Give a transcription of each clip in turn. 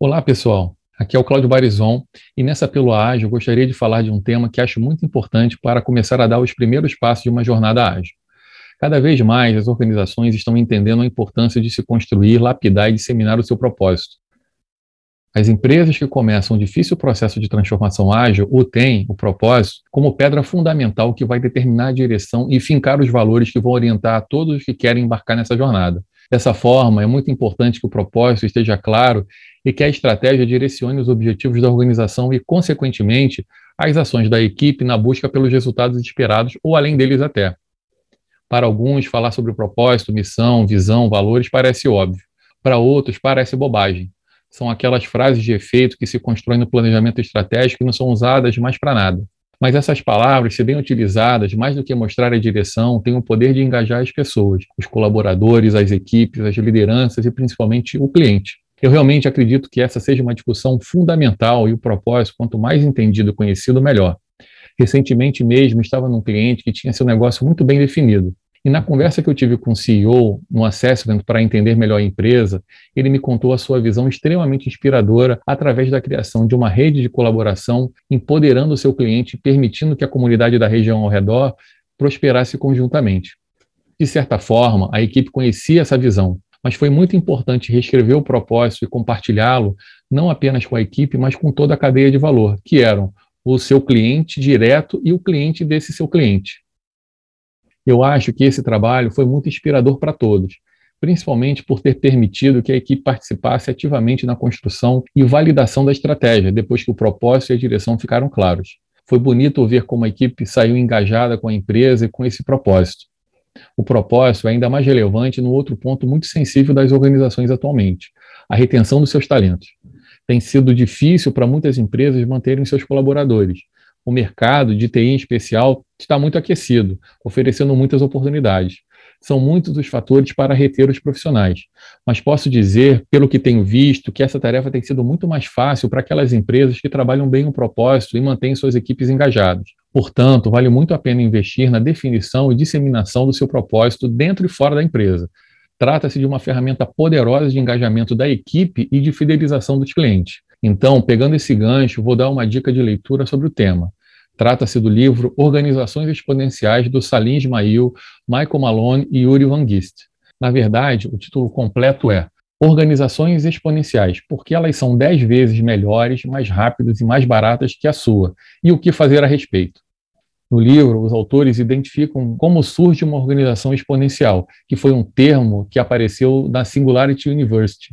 Olá, pessoal. Aqui é o Cláudio Barizon e nessa Pílula Ágil eu gostaria de falar de um tema que acho muito importante para começar a dar os primeiros passos de uma jornada ágil. Cada vez mais as organizações estão entendendo a importância de se construir, lapidar e disseminar o seu propósito. As empresas que começam um difícil processo de transformação ágil o têm, o propósito, como pedra fundamental que vai determinar a direção e fincar os valores que vão orientar todos os que querem embarcar nessa jornada. Dessa forma, é muito importante que o propósito esteja claro e que a estratégia direcione os objetivos da organização e, consequentemente, as ações da equipe na busca pelos resultados esperados ou além deles até. Para alguns, falar sobre o propósito, missão, visão, valores parece óbvio. Para outros, parece bobagem. São aquelas frases de efeito que se constroem no planejamento estratégico e não são usadas mais para nada. Mas essas palavras, se bem utilizadas, mais do que mostrar a direção, têm o poder de engajar as pessoas, os colaboradores, as equipes, as lideranças e principalmente o cliente. Eu realmente acredito que essa seja uma discussão fundamental e o propósito, quanto mais entendido e conhecido, melhor. Recentemente mesmo estava num cliente que tinha seu negócio muito bem definido. E na conversa que eu tive com o CEO, no assessment para entender melhor a empresa, ele me contou a sua visão extremamente inspiradora através da criação de uma rede de colaboração, empoderando o seu cliente permitindo que a comunidade da região ao redor prosperasse conjuntamente. De certa forma, a equipe conhecia essa visão, mas foi muito importante reescrever o propósito e compartilhá-lo, não apenas com a equipe, mas com toda a cadeia de valor, que eram o seu cliente direto e o cliente desse seu cliente. Eu acho que esse trabalho foi muito inspirador para todos, principalmente por ter permitido que a equipe participasse ativamente na construção e validação da estratégia, depois que o propósito e a direção ficaram claros. Foi bonito ver como a equipe saiu engajada com a empresa e com esse propósito. O propósito é ainda mais relevante no outro ponto muito sensível das organizações atualmente, a retenção dos seus talentos. Tem sido difícil para muitas empresas manterem seus colaboradores, o mercado de TI em especial está muito aquecido, oferecendo muitas oportunidades. São muitos os fatores para reter os profissionais, mas posso dizer, pelo que tenho visto, que essa tarefa tem sido muito mais fácil para aquelas empresas que trabalham bem o propósito e mantêm suas equipes engajadas. Portanto, vale muito a pena investir na definição e disseminação do seu propósito dentro e fora da empresa. Trata-se de uma ferramenta poderosa de engajamento da equipe e de fidelização dos clientes. Então, pegando esse gancho, vou dar uma dica de leitura sobre o tema. Trata-se do livro Organizações Exponenciais do Salim Ismail, Michael Malone e Yuri Van Gist. Na verdade, o título completo é Organizações Exponenciais, porque elas são dez vezes melhores, mais rápidas e mais baratas que a sua, e o que fazer a respeito. No livro, os autores identificam como surge uma organização exponencial, que foi um termo que apareceu na Singularity University,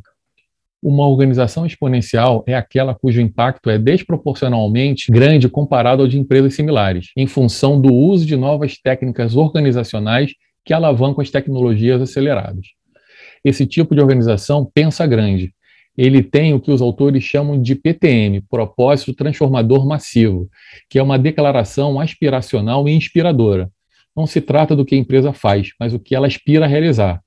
uma organização exponencial é aquela cujo impacto é desproporcionalmente grande comparado ao de empresas similares, em função do uso de novas técnicas organizacionais que alavancam as tecnologias aceleradas. Esse tipo de organização pensa grande. Ele tem o que os autores chamam de PTM, Propósito Transformador Massivo, que é uma declaração aspiracional e inspiradora. Não se trata do que a empresa faz, mas o que ela aspira a realizar.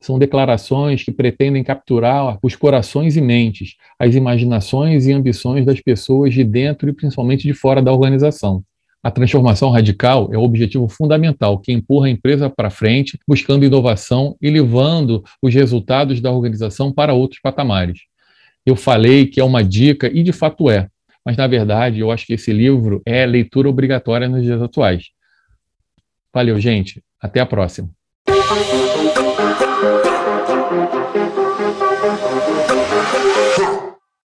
São declarações que pretendem capturar os corações e mentes, as imaginações e ambições das pessoas de dentro e principalmente de fora da organização. A transformação radical é o objetivo fundamental que empurra a empresa para frente, buscando inovação e levando os resultados da organização para outros patamares. Eu falei que é uma dica e de fato é, mas na verdade eu acho que esse livro é leitura obrigatória nos dias atuais. Valeu, gente. Até a próxima. Thank you.